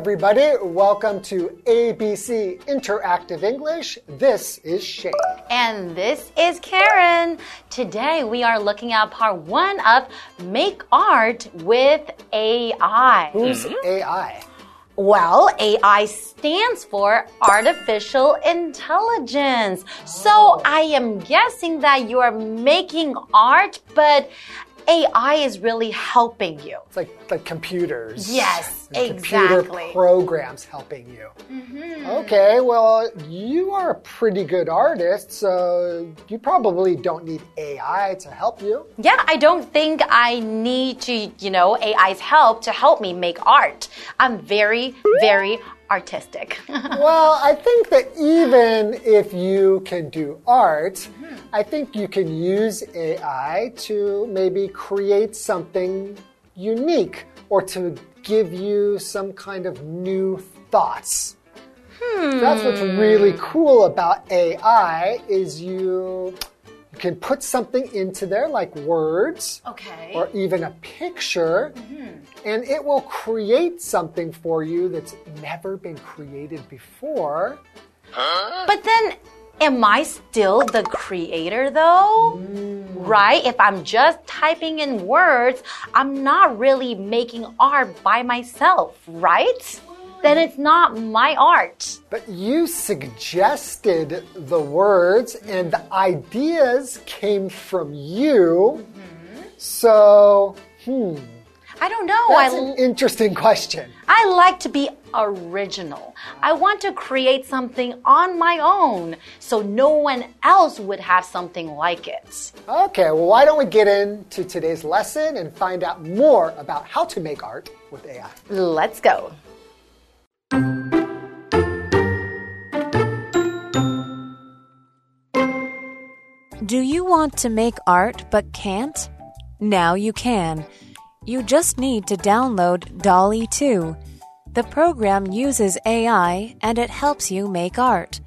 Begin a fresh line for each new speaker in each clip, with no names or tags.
everybody. Welcome to ABC Interactive English. This is Shane.
And this is Karen. Today we are looking at part one of Make Art with AI.
Who's mm-hmm. AI?
Well, AI stands for Artificial Intelligence. So I am guessing that you are making art, but AI is really helping you.
It's like like computers.
Yes, exactly.
Computer programs helping you. Mm-hmm. Okay, well, you are a pretty good artist, so you probably don't need AI to help you.
Yeah, I don't think I need to, you know, AI's help to help me make art. I'm very, very artistic.
Well, I think that even if you can do art, mm-hmm. I think you can use AI to maybe create something unique or to give you some kind of new thoughts. That's what's really hmm. cool about AI is you you can put something into there like words
okay.
or even a picture, mm-hmm. and it will create something for you that's never been created before.
But then, am I still the creator though? Mm. Right? If I'm just typing in words, I'm not really making art by myself, right? Then it's not my art.
But you suggested the words, and the ideas came from you. So, hmm,
I don't know.
that's
I,
an interesting question.
I like to be original. I want to create something on my own so no one else would have something like it.
Okay, well, why don't we get into today's lesson and find out more about how to make art with AI?
Let's go.
Do you want to make art but can't? Now you can. You just need to download DALL-E 2. The program uses AI and it helps you make art.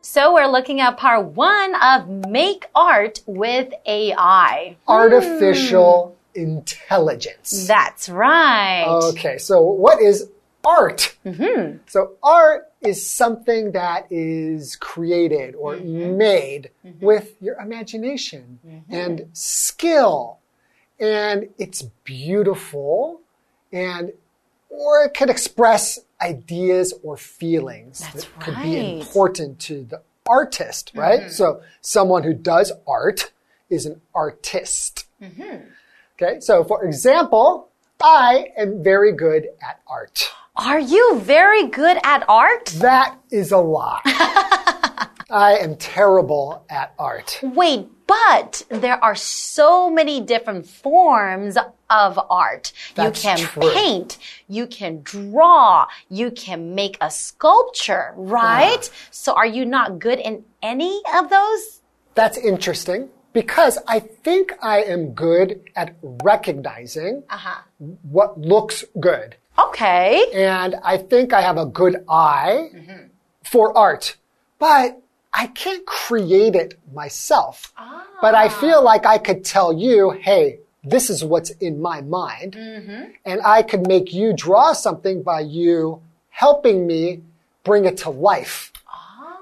So we're looking at part one of Make Art with AI.
Artificial intelligence.
That's right.
Okay, so what is art? Mm-hmm. So, art is something that is created or mm-hmm. made mm-hmm. with your imagination and skill. And it's beautiful and or it could express ideas or feelings
That's
that could be important to the artist, right? So, someone who does art is an artist. Okay, so for example, I am very good at art.
Are you very good at art?
That is a lie. I am terrible at art.
Wait, but there are so many different forms of art.
That's
you can
true.
paint, you can draw, you can make a sculpture, right? So are you not good in any of those?
That's interesting because I think I am good at recognizing
Uh-huh.
what looks good.
Okay.
And I think I have a good eye mm-hmm. for art, but I can't create it myself. But I ah. feel like I could tell you, hey, this is what's in my mind. Mm-hmm. And I could make you draw something by you helping me bring it to life.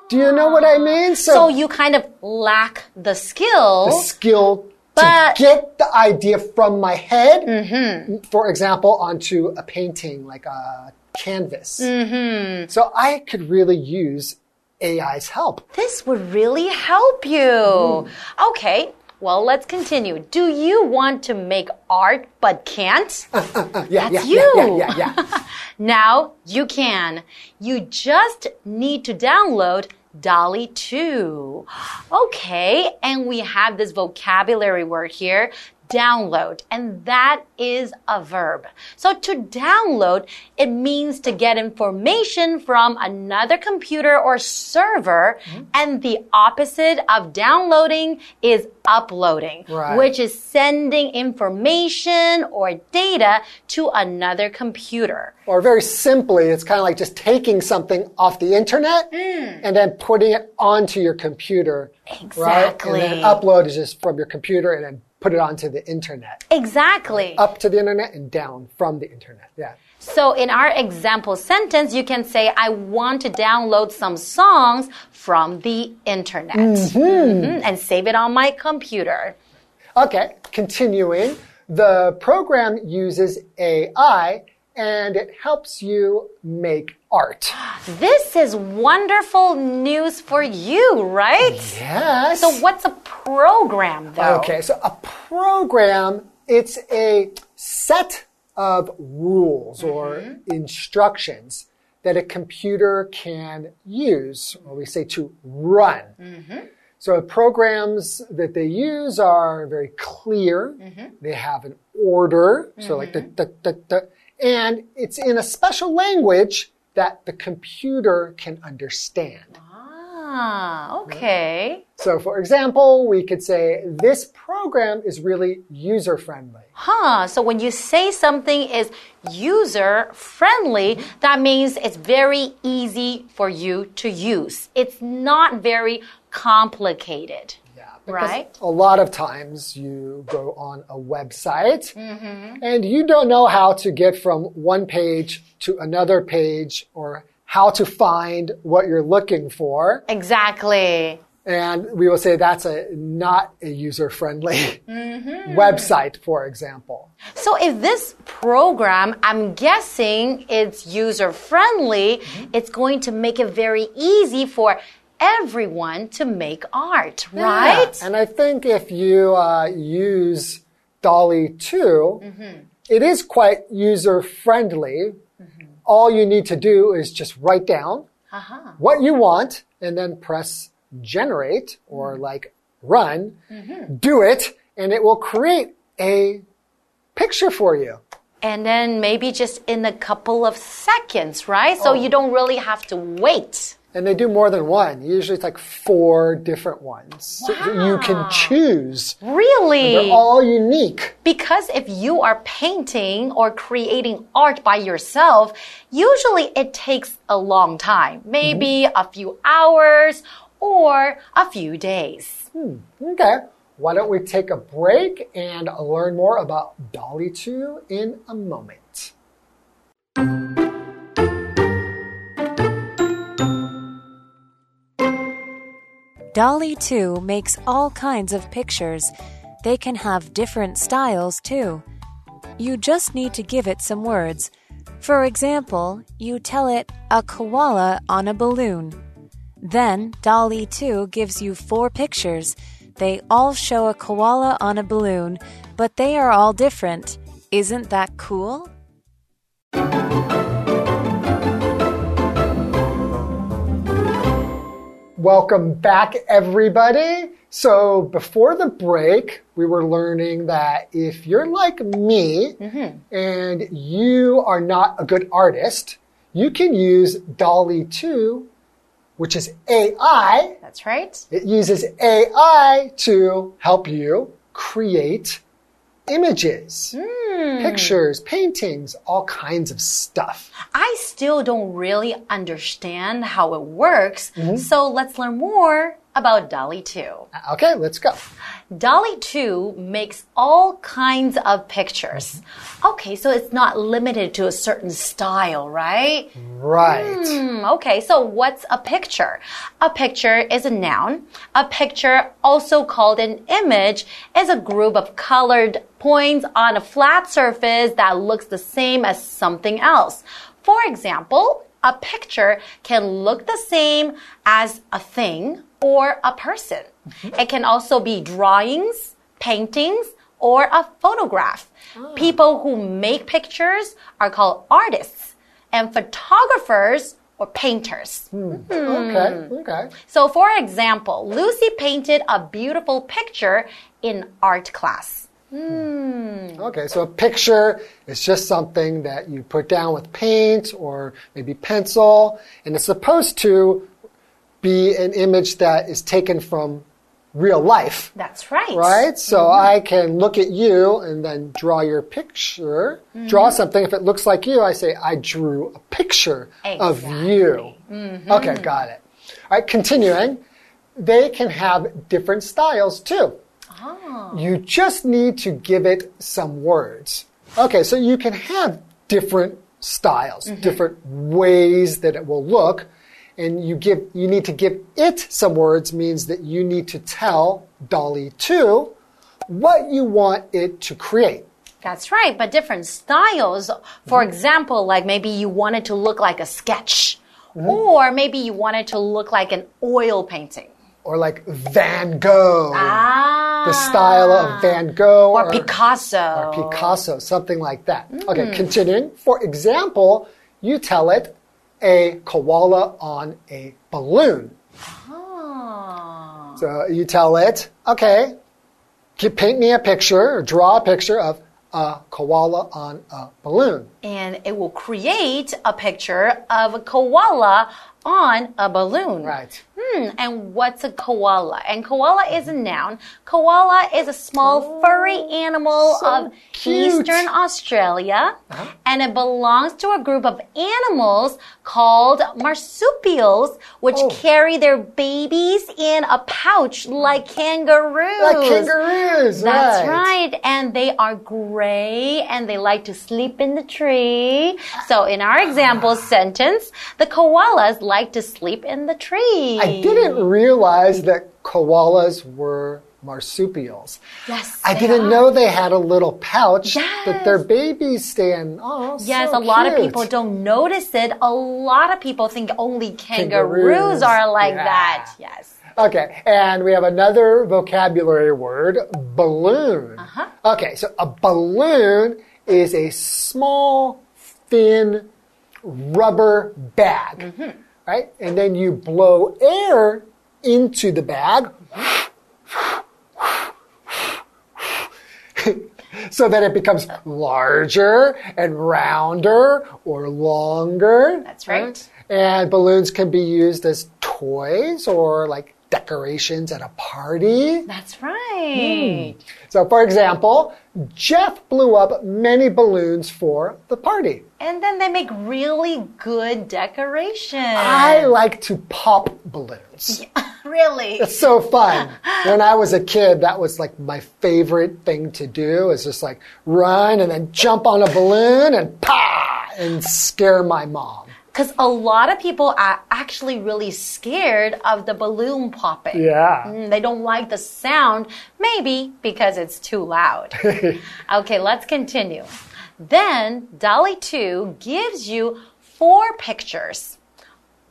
Do you know what I ah. mean?
So you kind of lack the skill.
the skill
But-
to get the idea from my head, for example, onto a painting like a canvas. So I could really use AI's help.
This would really help you. Okay. Well, let's continue. Do you want to make art but can't?
Uh, yeah,
That's
yeah,
you.
yeah, yeah, yeah, yeah.
Now you can. You just need to download DALL-E 2. Okay, and we have this vocabulary word here download, and that is a verb. So to download, it means to get information from another computer or server, mm-hmm. and the opposite of downloading is uploading,
Right.
which is sending information or data to another computer.
Or very simply, it's kind of like just taking something off the internet hmm. and then putting it onto your computer. Right?
Exactly.
And then upload is just from your computer and then put it onto the internet.
Exactly.
Up to the internet and down from the internet. Yeah.
So in our example sentence, you can say, I want to download some songs from the internet Mhm, and save it on my computer.
Okay, continuing. The program uses AI and it helps you make art.
This is wonderful news for you, right?
Yes.
So what's a program though?
Okay, so a program, it's a set of rules or mm-hmm. instructions that a computer can use, or we say to run. Mm-hmm. So programs that they use are very clear. Mm-hmm. They have an order, so like the, the, the, the, and it's in a special language that the computer can understand.
Ah, okay.
So for example, we could say this program is really user friendly.
Huh. So when you say something is user friendly, that means it's very easy for you to use. It's not very complicated.
Because
Right.
A lot of times you go on a website mm-hmm. and you don't know how to get from one page to another page or how to find what you're looking for.
Exactly.
And we will say that's a not a user friendly mm-hmm. website, for example.
So if this program, I'm guessing it's user friendly, mm-hmm. it's going to make it very easy for everyone to make art, right?
Yeah, And I think if you uh, use DALL-E 2, it is quite user friendly. All you need to do is just write down
Uh-huh.
what you want and then press generate or like run, do it, and it will create a picture for you.
And then maybe just in a couple of seconds, right? So you don't really have to wait.
And they do more than one. Usually it's like four different ones. So you can choose.
Really?
They're all unique.
Because if you are painting or creating art by yourself, usually it takes a long time, maybe mm-hmm. a few hours or a few days. Hmm.
Okay. Why don't we take a break and learn more about DALL-E 2 in a moment?
DALL-E 2 makes all kinds of pictures. They can have different styles too. You just need to give it some words. For example, you tell it a koala on a balloon. Then DALL-E 2 gives you four pictures. They all show a koala on a balloon, but they are all different. Isn't that cool?
Welcome back, everybody. So, before the break, we were learning that if you're like me mm-hmm. and you are not a good artist, you can use DALL-E 2, which is AI.
That's right.
It uses AI to help you create images, hmm. pictures, paintings, all kinds of stuff.
I still don't really understand how it works, mm-hmm. so let's learn more about DALL-E 2.
Uh, okay, let's go.
DALL-E 2 makes all kinds of pictures. Okay, so it's not limited to a certain style, right?
Right.
Hmm, okay, so what's a picture? A picture is a noun. A picture, also called an image, is a group of colored points on a flat surface that looks the same as something else. For example, a picture can look the same as a thing or a person. It can also be drawings, paintings, or a photograph. Ah. People who make pictures are called artists, and photographers or painters. Hmm. Hmm.
Okay, okay.
So, for example, Lucy painted a beautiful picture in art class. Hmm.
Okay, so a picture is just something that you put down with paint or maybe pencil, and it's supposed to be an image that is taken from real life.
That's right.
Right? So mm-hmm. I can look at you and then draw your picture, draw mm-hmm. something. If it looks like you, I say, I drew a picture of you. Mm-hmm. Okay, got it. All right, continuing. They can have different styles too. Oh. You just need to give it some words. Okay, so you can have different styles, different ways that it will look, and you give you need to give it some words means that you need to tell DALL-E 2 what you want it to create.
That's right, but different styles. For mm-hmm. example, like maybe you want it to look like a sketch, mm-hmm. or maybe you want it to look like an oil painting.
Or like Van Gogh.
Ah.
The style of ah. Van Gogh
Or Picasso.
or Picasso, something like that. Okay, mm. continuing. For example, you tell it a koala on a balloon.
Ah.
So you tell it, okay, paint me a picture or draw a picture of a koala on a balloon.
And it will create a picture of a koala on a balloon.
Right.
Hmm, and what's a koala? And koala is a noun. Koala is a small furry animal
so
of
cute.
eastern Australia, and it belongs to a group of animals called marsupials, which
Oh.
carry their babies in a pouch like kangaroos.
Like kangaroos,
That's
right.
right. And they are gray and they like to sleep in the tree. So in our example sentence, the koalas like to sleep in the tree.
I didn't realize that koalas were marsupials.
Yes.
I didn't
are.
know they had a little pouch that their babies stay in. Oh,
Yes,
so
a lot of people don't notice it. A lot of people think only kangaroos,
Kangaroos,
are like
yeah.
that. Yes.
Okay, and we have another vocabulary word, balloon.
Uh-huh.
Okay, so a balloon is a small, thin rubber bag,
Mm-hmm.
Right? And then you blow air into the bag. so that it becomes larger and rounder or longer.
That's right.
And balloons can be used as toys or like decorations at a party.
That's right. Hmm.
So, for example, Jeff blew up many balloons for the party.
And then they make really good decorations.
I like to pop balloons.
really.
It's so fun. when I was a kid, that was like my favorite thing to do is just like run and then jump on a balloon and pa and scare my mom.
Because a lot of people are actually really scared of the balloon popping.
Yeah.
Mm, They don't like the sound, maybe because it's too loud. okay, let's continue. Then DALL-E 2 gives you four pictures.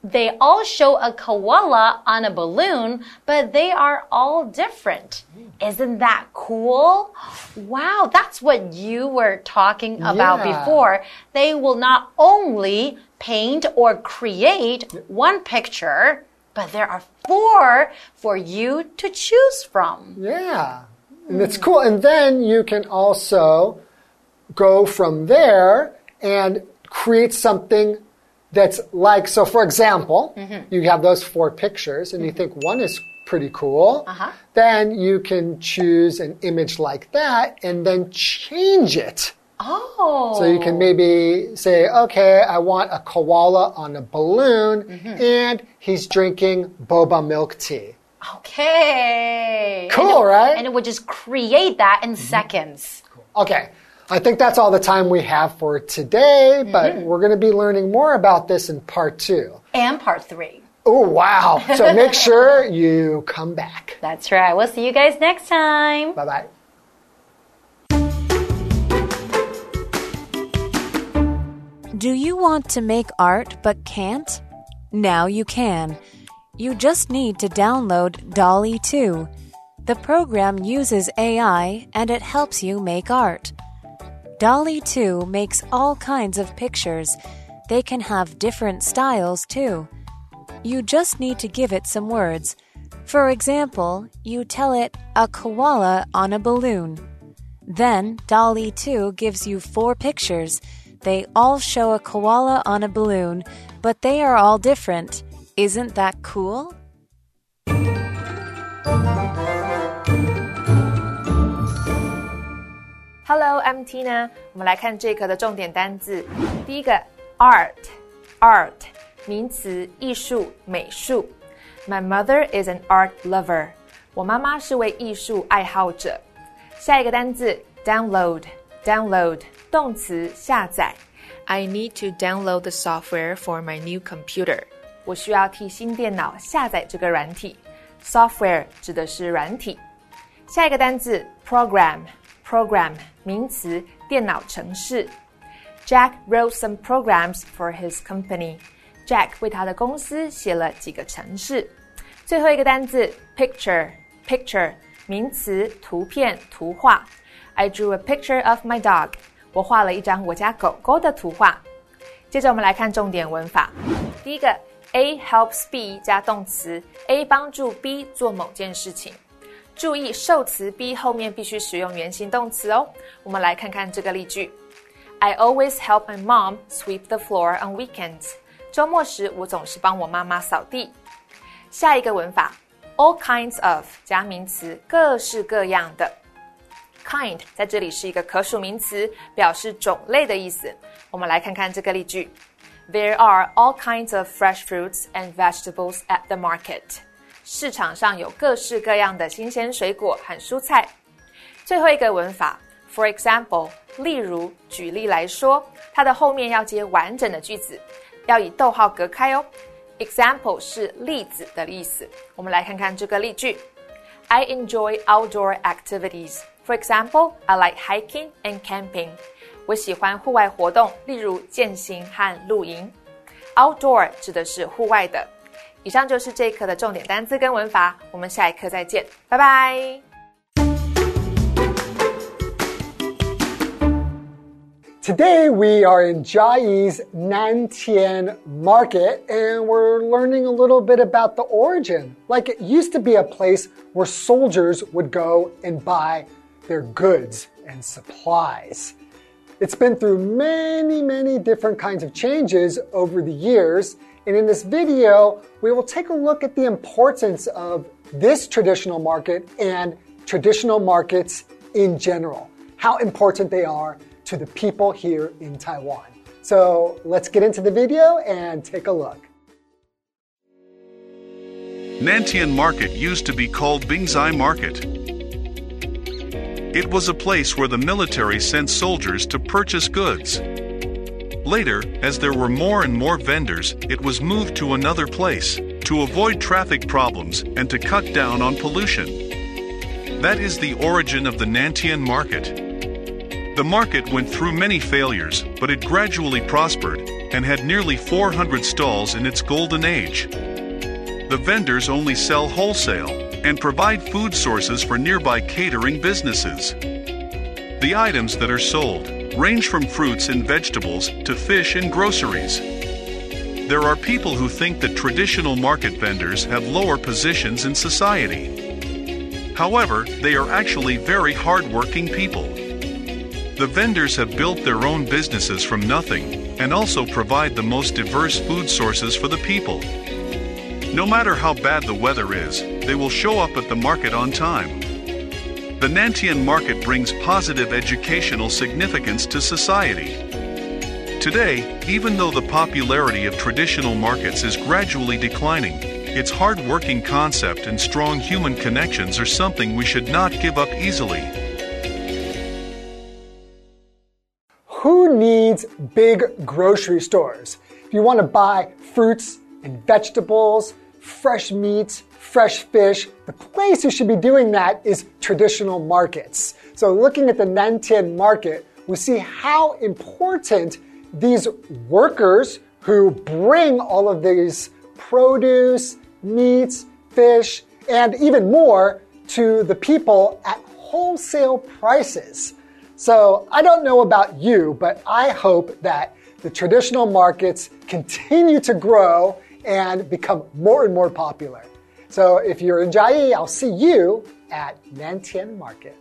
They all show a koala on a balloon, but they are all different. Isn't that cool? Wow, that's what you were talking about
Yeah.
before. They will not only paint or create one picture, but there are four for you to choose from.
Yeah. And it's cool. And then you can also go from there and create something that's like, so for example, you have those four pictures and you think one is pretty cool.
Uh-huh.
Then you can choose an image like that and then change it.
Oh.
So you can maybe say, okay, I want a koala on a balloon and he's drinking boba milk tea.
Okay.
Cool,
And it-
right? Mm-hmm.
And it would just create that in seconds.
Okay. I think that's all the time we have for today, but we're going to be learning more about this in part two.
And part three.
Oh, wow. So make sure you come back.
That's right. We'll see you guys next time.
Bye bye.
Do you want to make art but can't? Now you can. You just need to download DALL-E 2. The program uses AI and it helps you make art. DALL-E 2 makes all kinds of pictures. They can have different styles too. You just need to give it some words. For example, you tell it a koala on a balloon. Then DALL-E 2 gives you four pictures. They all show a koala on a balloon, but they are all different. Isn't that cool?
Hello, I'm Tina。我们来看这课的重点单字。第一个，art，art，名词，艺术、美术。My mother is an art lover。 我妈妈是位艺术爱好者。下一个单字 download，download 动词下载。I need to download the software for my new computer。我需要替新电脑下载这个软体。Software 指的是软体。下一个单字 program，program 名词电脑程式。Jack wrote some programs for his company。Jack 为他的公司写了几个程式。最后一个单字 picture，picture 名词图片图画。 I drew a picture of my dog。我画了一张我家狗狗的图画。接着我们来看重点文法。第一个 A helps B 加动词，A 帮助 B 做某件事情。注意受词 B 后面必须使用原形动词哦。我们来看看这个例句：I always help my mom sweep the floor on weekends。周末时我总是帮我妈妈扫地。下一个文法，all kinds of 加名词，各式各样的。Kind 在这里是一个可数名词，表示种类的意思。我们来看看这个例句：There are all kinds of fresh fruits and vegetables at the market。市场上有各式各样的新鲜水果和蔬菜。最后一个文法，for example，例如，举例来说，它的后面要接完整的句子，要以逗号隔开哦。Example 是例子的意思。我们来看看这个例句：I enjoy outdoor activities。For example, I like hiking and camping. 我喜欢户外活动，例如健行和露营。Outdoor 指的是户外的。以上就是这一课的重点单词跟文法，我们下一课再见，拜拜。
Today we are in Jiayi's Nantian Market and we're learning a little bit about the origin. Like it used to be a place where soldiers would go and buy their goods and supplies. It's been through many, many different kinds of changes over the years. And in this video, we will take a look at the importance of this traditional market and traditional markets in general, how important they are to the people here in Taiwan. So let's get into the video and take a look.
Nantian Market used to be called Bingzai Market. It was a place where the military sent soldiers to purchase goods. Later, as there were more and more vendors, it was moved to another place to avoid traffic problems and to cut down on pollution. That is the origin of the Nantian market. The market went through many failures, but it gradually prospered and had nearly 400 stalls in its golden age. The vendors only sell wholesale and provide food sources for nearby catering businesses. The items that are sold range from fruits and vegetables to fish and groceries. There are people who think that traditional market vendors have lower positions in society. However, they are actually very hardworking people. The vendors have built their own businesses from nothing and also provide the most diverse food sources for the people. No matter how bad the weather is, they will show up at the market on time. The Nantian market brings positive educational significance to society. Today, even though the popularity of traditional markets is gradually declining, its hard-working concept and strong human connections are something we should not give up easily.
Needs big grocery stores? If you want to buy fruits and vegetables, fresh meats, fresh fish, the place you should be doing that is traditional markets. So, looking at the Nantian market, we see how important these workers who bring all of these produce, meats, fish, and even more to the people at wholesale prices. So, I don't know about you, but I hope that the traditional markets continue to grow and become more and more popular. So if you're in Jiayi, I'll see you at Nantian Market.